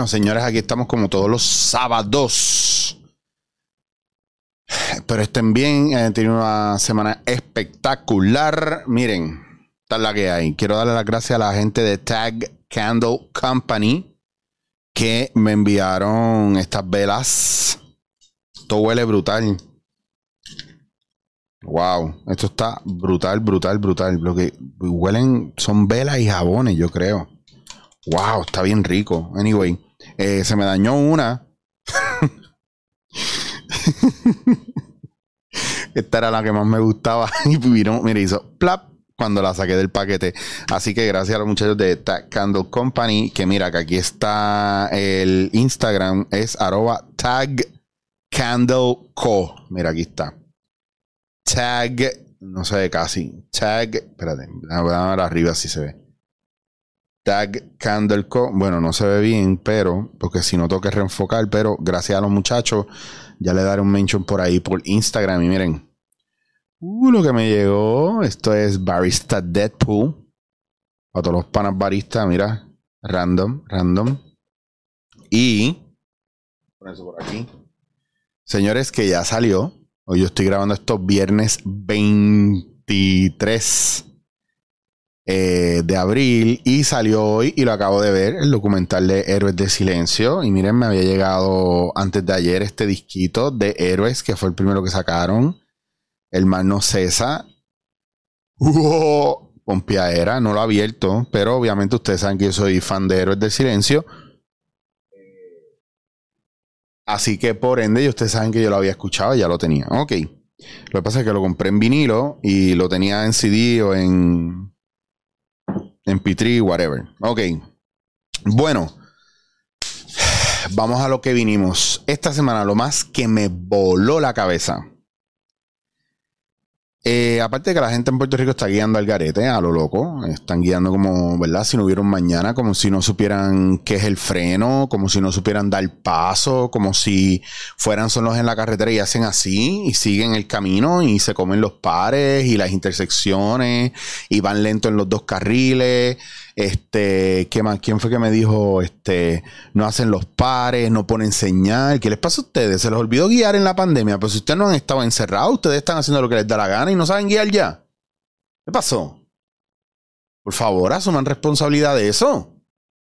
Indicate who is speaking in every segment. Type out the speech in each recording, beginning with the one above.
Speaker 1: Bueno, señores, aquí estamos como todos los sábados. Pero estén bien, han tenido una semana espectacular. Miren, tal la que hay. Quiero darle las gracias a la gente de Tag Candle Company que me enviaron estas velas. Esto huele brutal. Wow, esto está brutal, brutal, brutal. Lo que huelen son velas y jabones, yo creo. Wow, está bien rico. Anyway, eh, se me dañó una. Esta era la que más me gustaba. Y vino, mira, hizo plap cuando la saqué del paquete. Así que gracias a los muchachos de Tag Candle Company, que mira que aquí está el Instagram, es arroba tag candle co. Mira, aquí está. Tag, no ve casi. Tag, espérate, voy a arriba si se ve. Tag Candle Co. Bueno, no se ve bien, pero, porque si no tengo que reenfocar, pero gracias a los muchachos, ya le daré un mention por ahí por Instagram. Y miren, uh, lo que me llegó, esto es Barista Deadpool. Para todos los panas baristas, mira, random, random. Y, por eso por aquí. Señores, que ya salió. Hoy yo estoy grabando esto viernes 23 eh, de abril y salió hoy y lo acabo de ver, el documental de Héroes de Silencio. Y miren, me había llegado antes de ayer este disquito de Héroes, que fue el primero que sacaron. El mal no cesa. Pompiadera, no lo ha abierto, pero obviamente ustedes saben que yo soy fan de Héroes de Silencio. Así que por ende, ustedes saben que yo lo había escuchado, ya lo tenía. Ok. Lo que pasa es que lo compré en vinilo y lo tenía en CD o en en P3, whatever. Ok. Bueno, vamos a lo que vinimos. Esta semana lo más que me voló la cabeza eh, aparte de que la gente en Puerto Rico está guiando al garete, a lo loco, están guiando como, ¿verdad? Si no hubiera un mañana, como si no supieran qué es el freno, como si no supieran dar paso, como si fueran solos en la carretera y hacen así y siguen el camino y se comen los pares y las intersecciones y van lento en los dos carriles este, ¿qué más? ¿Quién fue que me dijo? Este, no hacen los pares, no ponen señal. ¿Qué les pasa a ustedes? Se les olvidó guiar en la pandemia. Pues si ustedes no han estado encerrados, ustedes están haciendo lo que les da la gana y no saben guiar ya. ¿Qué pasó? Por favor, asuman responsabilidad de eso.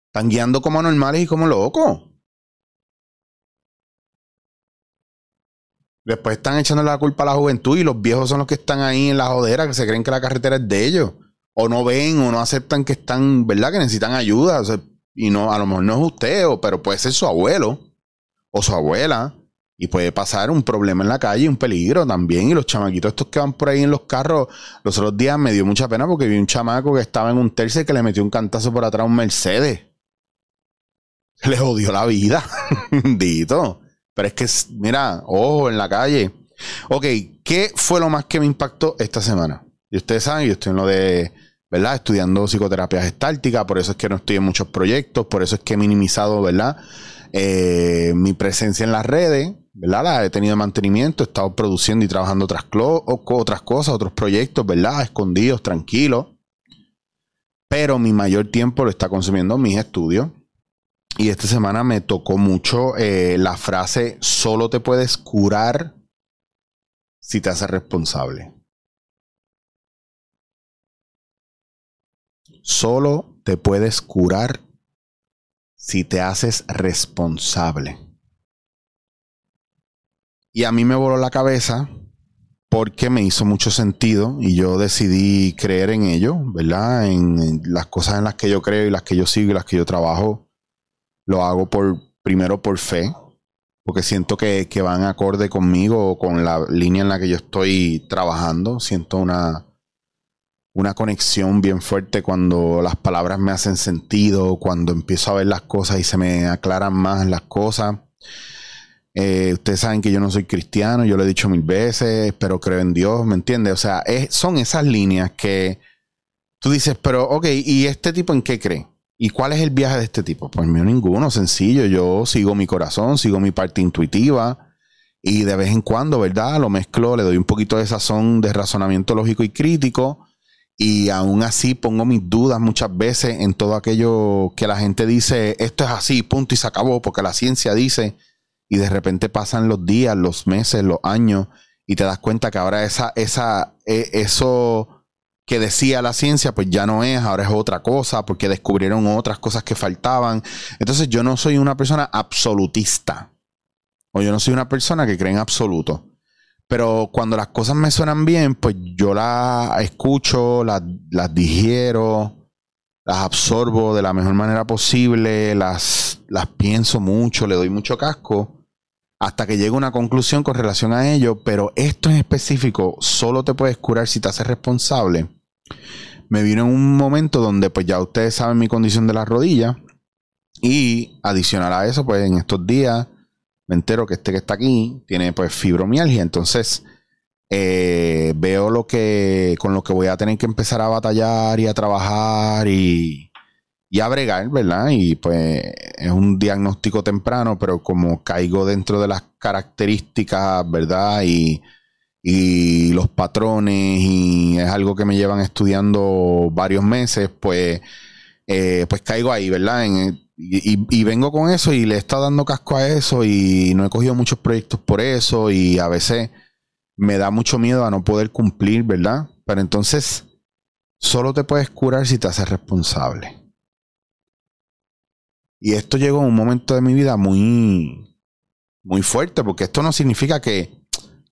Speaker 1: Están guiando como anormales y como locos. Después están echando la culpa a la juventud y los viejos son los que están ahí en la jodera que se creen que la carretera es de ellos o no ven o no aceptan que están, ¿verdad? Que necesitan ayuda. y no, a lo mejor no es usted, pero puede ser su abuelo o su abuela. Y puede pasar un problema en la calle, un peligro también. Y los chamaquitos estos que van por ahí en los carros, los otros días me dio mucha pena porque vi un chamaco que estaba en un tercer que le metió un cantazo por atrás a un Mercedes. Le jodió la vida. Dito. Pero es que, mira, ojo en la calle. Ok, ¿qué fue lo más que me impactó esta semana? Y ustedes saben, yo estoy en lo de Estudiando psicoterapia gestáltica, por eso es que no estoy en muchos proyectos, por eso es que he minimizado, ¿verdad? Eh, mi presencia en las redes, ¿verdad? He tenido mantenimiento, he estado produciendo y trabajando otras, otras cosas, otros proyectos, ¿verdad? Escondidos, tranquilos. Pero mi mayor tiempo lo está consumiendo mis estudios. Y esta semana me tocó mucho eh, la frase, solo te puedes curar si te haces responsable. Solo te puedes curar si te haces responsable. Y a mí me voló la cabeza porque me hizo mucho sentido y yo decidí creer en ello, ¿verdad? En, las cosas en las que yo creo y las que yo sigo y las que yo trabajo, lo hago por primero por fe, porque siento que, que van acorde conmigo, con la línea en la que yo estoy trabajando. Siento una, una conexión bien fuerte cuando las palabras me hacen sentido, cuando empiezo a ver las cosas y se me aclaran más las cosas. Eh, ustedes saben que yo no soy cristiano, yo lo he dicho mil veces, pero creo en Dios, ¿me entiendes? O sea, son esas líneas que tú dices, pero ok, ¿y este tipo en qué cree? ¿Y cuál es el viaje de este tipo? Pues mío ninguno, sencillo, yo sigo mi corazón, sigo mi parte intuitiva y de vez en cuando, ¿verdad? Lo mezclo, le doy un poquito de sazón de razonamiento lógico y crítico Y aún así pongo mis dudas muchas veces en todo aquello que la gente dice, esto es así, punto y se acabó, porque la ciencia dice, y de repente pasan los días, los meses, los años, y te das cuenta que ahora esa, esa, e, eso que decía la ciencia, pues ya no es, ahora es otra cosa, porque descubrieron otras cosas que faltaban. Entonces yo no soy una persona absolutista, o yo no soy una persona que cree en absoluto. Pero cuando las cosas me suenan bien, pues yo las escucho, las, las digiero, las absorbo de la mejor manera posible, las, las pienso mucho, le doy mucho casco, hasta que llego a una conclusión con relación a ello. Pero esto en específico solo te puedes curar si te haces responsable. Me vino en un momento donde pues ya ustedes saben mi condición de la rodilla. Y adicional a eso, pues en estos días me entero que este que está aquí tiene pues fibromialgia. Entonces eh, veo lo que con lo que voy a tener que empezar a batallar y a trabajar y, y a bregar, ¿verdad? Y pues es un diagnóstico temprano, pero como caigo dentro de las características, ¿verdad? Y, y los patrones y es algo que me llevan estudiando varios meses, pues, eh, pues caigo ahí, ¿verdad? Y, vengo con eso y le estado dando casco a eso y no he cogido muchos proyectos por eso y a veces me da mucho miedo a no poder cumplir, ¿verdad? Pero entonces solo te puedes curar si te haces responsable. Y esto llegó en un momento de mi vida muy, muy fuerte, porque esto no significa que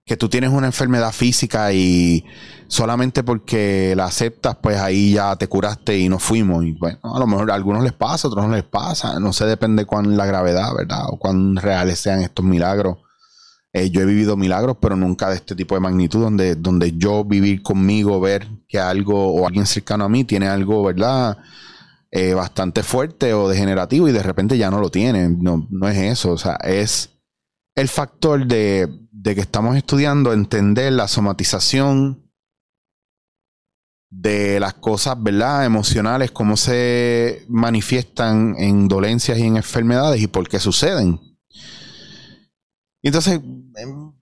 Speaker 1: que tú tienes una enfermedad física y solamente porque la aceptas, pues ahí ya te curaste y no fuimos. Y bueno, a lo mejor a algunos les pasa, a otros no les pasa. No sé, depende cuán la gravedad, ¿verdad? O cuán reales sean estos milagros. Eh, yo he vivido milagros, pero nunca de este tipo de magnitud, donde, donde yo vivir conmigo, ver que algo o alguien cercano a mí tiene algo, ¿verdad? Eh, bastante fuerte o degenerativo y de repente ya no lo tiene. No, no es eso, o sea, es el factor de de que estamos estudiando entender la somatización de las cosas, ¿verdad? Emocionales, cómo se manifiestan en dolencias y en enfermedades y por qué suceden. Entonces, em,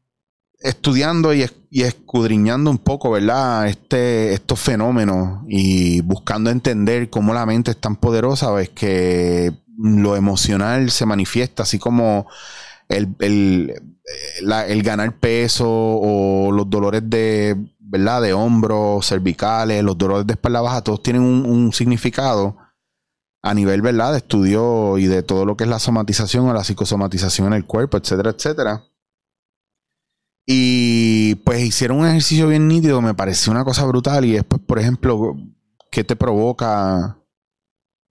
Speaker 1: estudiando y, escudriñando un poco, ¿verdad? Este, estos fenómenos y buscando entender cómo la mente es tan poderosa, ves que lo emocional se manifiesta así como el, el, ganar peso o los dolores de, ¿verdad? De hombros, cervicales, los dolores de espalda baja, todos tienen un, significado a nivel, ¿verdad? De estudio y de todo lo que es la somatización o la psicosomatización en el cuerpo, etcétera, etcétera. Y pues hicieron un ejercicio bien nítido, me pareció una cosa brutal. Y después, por ejemplo, ¿qué te provoca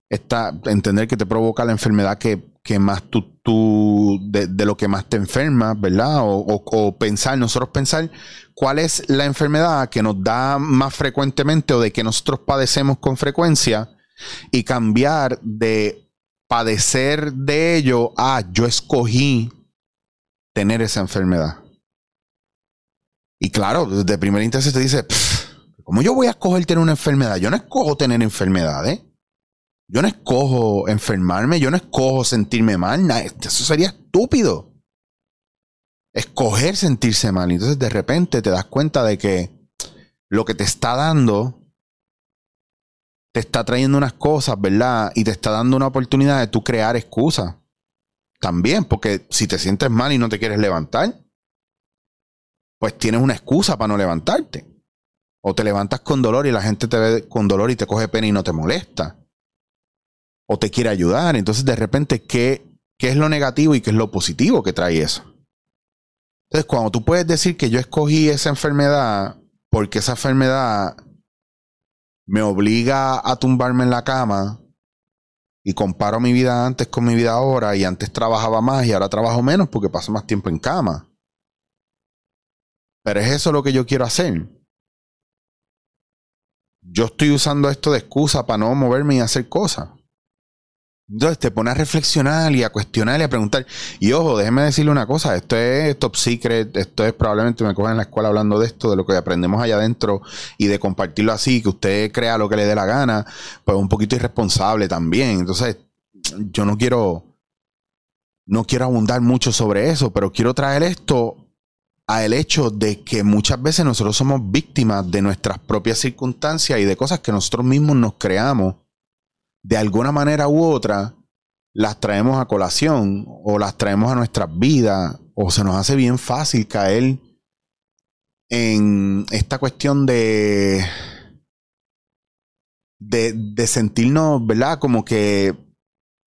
Speaker 1: esta, entender que te provoca la enfermedad que que más tú, tú de, lo que más te enferma, ¿verdad? O, pensar, nosotros pensar cuál es la enfermedad que nos da más frecuentemente o de que nosotros padecemos con frecuencia y cambiar de padecer de ello a yo escogí tener esa enfermedad. Y claro, de primera instancia te dice, ¿cómo yo voy a escoger tener una enfermedad? Yo no escojo tener enfermedades. Yo no escojo enfermarme, yo no escojo sentirme mal. Eso sería estúpido. Escoger sentirse mal. Entonces de repente te das cuenta de que lo que te está dando te está trayendo unas cosas, ¿verdad? Y te está dando una oportunidad de tú crear excusas. También, porque si te sientes mal y no te quieres levantar, pues tienes una excusa para no levantarte. O te levantas con dolor y la gente te ve con dolor y te coge pena y no te molesta o te quiere ayudar. Entonces, de repente, ¿qué, ¿qué es lo negativo y qué es lo positivo que trae eso? Entonces, cuando tú puedes decir que yo escogí esa enfermedad porque esa enfermedad me obliga a tumbarme en la cama y comparo mi vida antes con mi vida ahora y antes trabajaba más y ahora trabajo menos porque paso más tiempo en cama. Pero es eso lo que yo quiero hacer. Yo estoy usando esto de excusa para no moverme y hacer cosas. Entonces te pone a reflexionar y a cuestionar y a preguntar. Y ojo, déjeme decirle una cosa, esto es top secret, esto es probablemente me cogen en la escuela hablando de esto, de lo que aprendemos allá adentro y de compartirlo así, que usted crea lo que le dé la gana, pues un poquito irresponsable también. Entonces, yo no quiero, no quiero abundar mucho sobre eso, pero quiero traer esto a el hecho de que muchas veces nosotros somos víctimas de nuestras propias circunstancias y de cosas que nosotros mismos nos creamos. De alguna manera u otra, las traemos a colación o las traemos a nuestras vidas o se nos hace bien fácil caer en esta cuestión de, de, sentirnos, ¿verdad? Como que,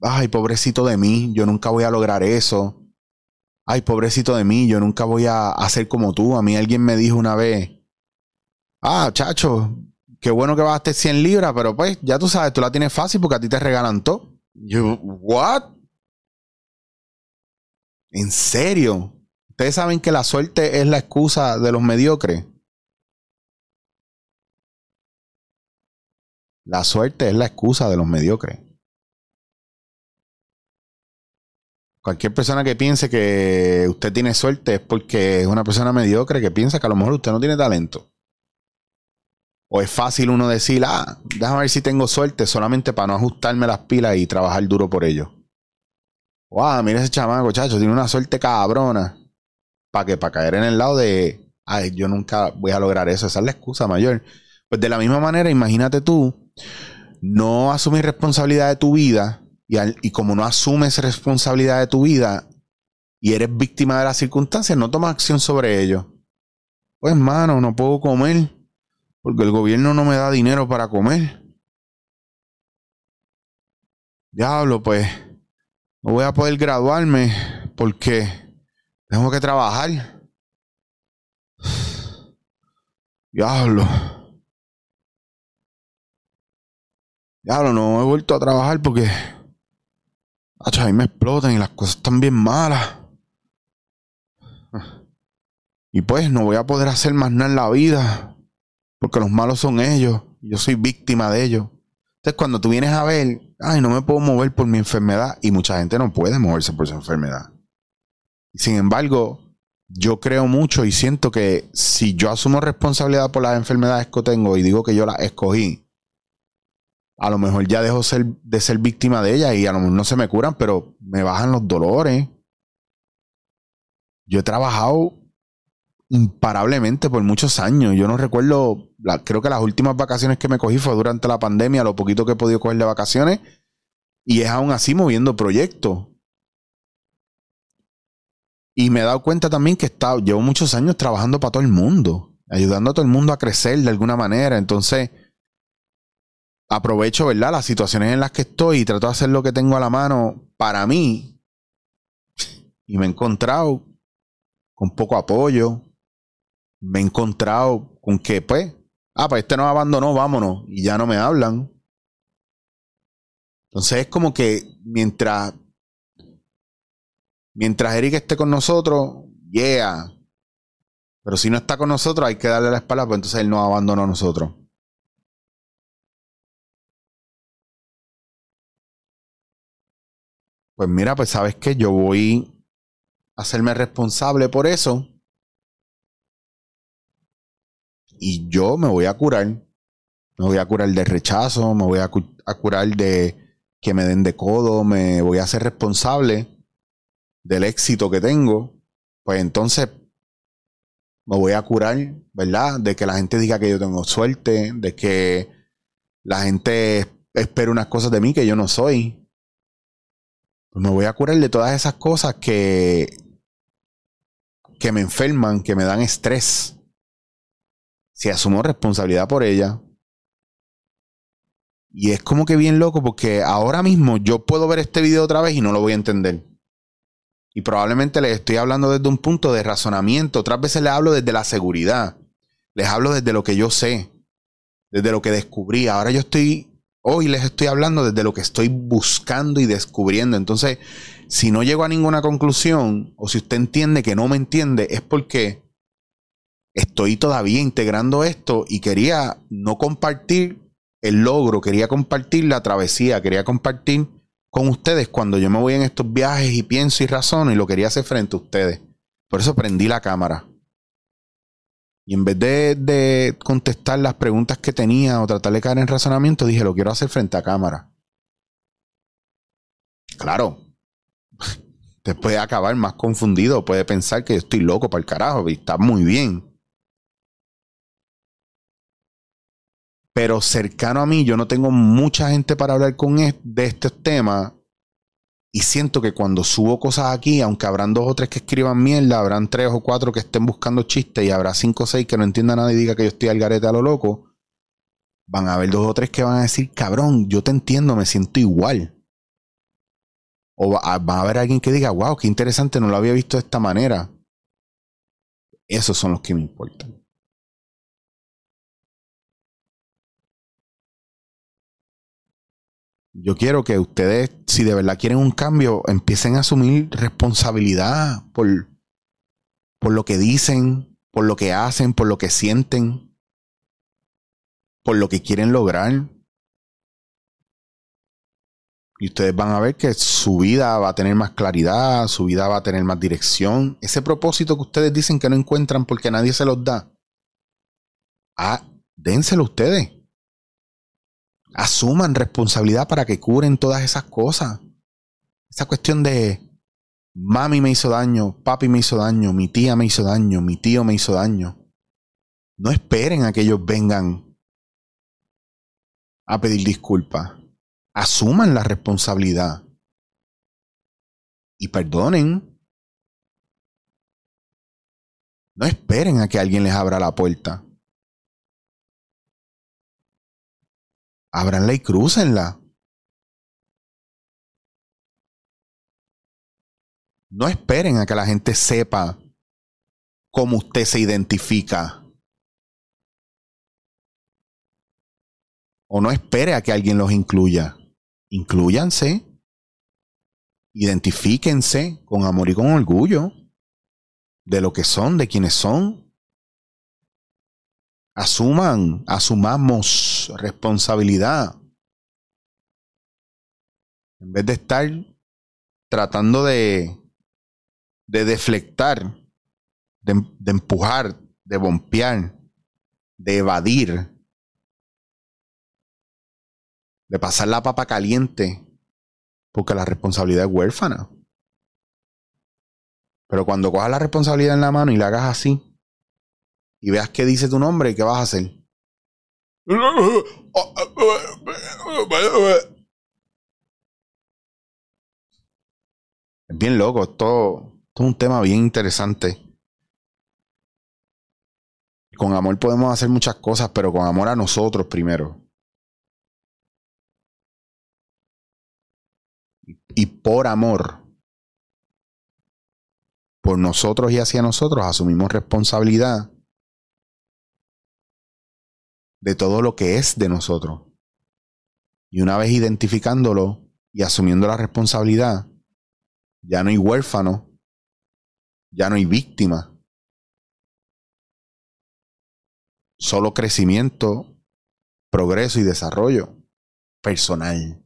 Speaker 1: ay, pobrecito de mí, yo nunca voy a lograr eso ay, pobrecito de mí, yo nunca voy a hacer como tú. A mí alguien me dijo una vez, ah, chacho, qué bueno que bajaste 100 libras, pero pues ya tú sabes, tú la tienes fácil porque a ti te regalan todo. Yo, ¿what? ¿En serio? ¿Ustedes saben que la suerte es la excusa de los mediocres? La suerte es la excusa de los mediocres. Cualquier persona que piense que usted tiene suerte es porque es una persona mediocre que piensa que a lo mejor usted no tiene talento. O es fácil uno decir, ah, déjame ver si tengo suerte solamente para no ajustarme las pilas y trabajar duro por ello. Wow, mira ese chamaco, chacho, tiene una suerte cabrona. ¿Para qué? Para caer en el lado de, ay, yo nunca voy a lograr eso. Esa es la excusa mayor. Pues de la misma manera, imagínate tú, no asumir responsabilidad de tu vida y, como no asumes responsabilidad de tu vida y eres víctima de las circunstancias, no tomas acción sobre ello. Pues, mano, no puedo comer porque el gobierno no me da dinero para comer. Diablo, pues, no voy a poder graduarme porque tengo que trabajar. Diablo. Diablo, no he vuelto a trabajar porque a mí me explotan y las cosas están bien malas. Y pues no voy a poder hacer más nada en la vida. Porque los malos son ellos. Yo soy víctima de ellos. Entonces cuando tú vienes a ver, ay, no me puedo mover por mi enfermedad. Y mucha gente no puede moverse por su enfermedad. Sin embargo, yo creo mucho y siento que si yo asumo responsabilidad por las enfermedades que tengo y digo que yo las escogí, a lo mejor ya dejo de ser víctima de ella y a lo mejor no se me curan, pero me bajan los dolores. Yo he trabajado imparablemente por muchos años. Yo no recuerdo, creo que las últimas vacaciones que me cogí fue durante la pandemia, lo poquito que he podido coger de vacaciones, y es aún así moviendo proyectos. Y me he dado cuenta también que he llevo muchos años trabajando para todo el mundo, ayudando a todo el mundo a crecer de alguna manera. Entonces, aprovecho, ¿verdad? Las situaciones en las que estoy y trato de hacer lo que tengo a la mano para mí. Y me he encontrado con poco apoyo. Me he encontrado con que, pues, ah, pues este nos abandonó, vámonos. Y ya no me hablan. Entonces es como que mientras, mientras Eric esté con nosotros, yeah. Pero si no está con nosotros, hay que darle la espalda, pues entonces él nos abandonó a nosotros. Pues mira, pues sabes que yo voy a hacerme responsable por eso. Y yo me voy a curar. Me voy a curar de rechazo, me voy a, curar de que me den de codo, me voy a hacer responsable del éxito que tengo. Pues entonces me voy a curar, ¿verdad? De que la gente diga que yo tengo suerte, de que la gente espera unas cosas de mí que yo no soy. Pues me voy a curar de todas esas cosas que, que me enferman, que me dan estrés. Si asumo responsabilidad por ella. Y es como que bien loco porque ahora mismo yo puedo ver este video otra vez y no lo voy a entender. Y probablemente les estoy hablando desde un punto de razonamiento. Otras veces les hablo desde la seguridad. Les hablo desde lo que yo sé. Desde lo que descubrí. Ahora yo estoy Hoy les estoy hablando desde lo que estoy buscando y descubriendo. Entonces, si no llego a ninguna conclusión o si usted entiende que no me entiende, es porque estoy todavía integrando esto y quería no compartir el logro, quería compartir la travesía, quería compartir con ustedes cuando yo me voy en estos viajes y pienso y razono y lo quería hacer frente a ustedes. Por eso prendí la cámara. Y en vez de, contestar las preguntas que tenía o tratar de caer en razonamiento, dije, lo quiero hacer frente a cámara. Claro. Usted puede acabar más confundido, puede pensar que estoy loco para el carajo, y está muy bien. Pero cercano a mí, yo no tengo mucha gente para hablar con de estos temas. Y siento que cuando subo cosas aquí, aunque habrán dos o tres que escriban mierda, habrán tres o cuatro que estén buscando chistes y habrá cinco o seis que no entiendan nada y diga que yo estoy al garete a lo loco, van a haber dos o tres que van a decir, cabrón, yo te entiendo, me siento igual. O va, a haber alguien que diga, wow, qué interesante, no lo había visto de esta manera. Esos son los que me importan. Yo quiero que ustedes, si de verdad quieren un cambio, empiecen a asumir responsabilidad por, por lo que dicen, por lo que hacen, por lo que sienten, por lo que quieren lograr. Y ustedes van a ver que su vida va a tener más claridad, su vida va a tener más dirección. Ese propósito que ustedes dicen que no encuentran porque nadie se los da. Ah, dénselo ustedes. Asuman responsabilidad para que curen todas esas cosas. Esa cuestión de mami me hizo daño, papi me hizo daño, mi tía me hizo daño, mi tío me hizo daño. No esperen a que ellos vengan a pedir disculpas asuman la responsabilidad y perdonen. No esperen a que alguien les abra la puerta. Ábranla y crúcenla. No esperen a que la gente sepa cómo usted se identifica. O no espere a que alguien los incluya incluyanse, identifíquense con amor y con orgullo de lo que son, de quienes son. Asuman, asumamos responsabilidad. En vez de estar tratando de, de deflectar, de, de empujar, de bompear, de evadir de pasar la papa caliente, porque la responsabilidad es huérfana. Pero cuando cojas la responsabilidad en la mano y la hagas así, y veas qué dice tu nombre, ¿qué vas a hacer? Es bien loco, esto es un tema bien interesante. Con amor podemos hacer muchas cosas, pero con amor a nosotros primero. y por amor, por nosotros y hacia nosotros, asumimos responsabilidad de todo lo que es de nosotros. Y una vez identificándolo y asumiendo la responsabilidad, ya no hay huérfano, ya no hay víctima. Solo crecimiento, progreso y desarrollo personal.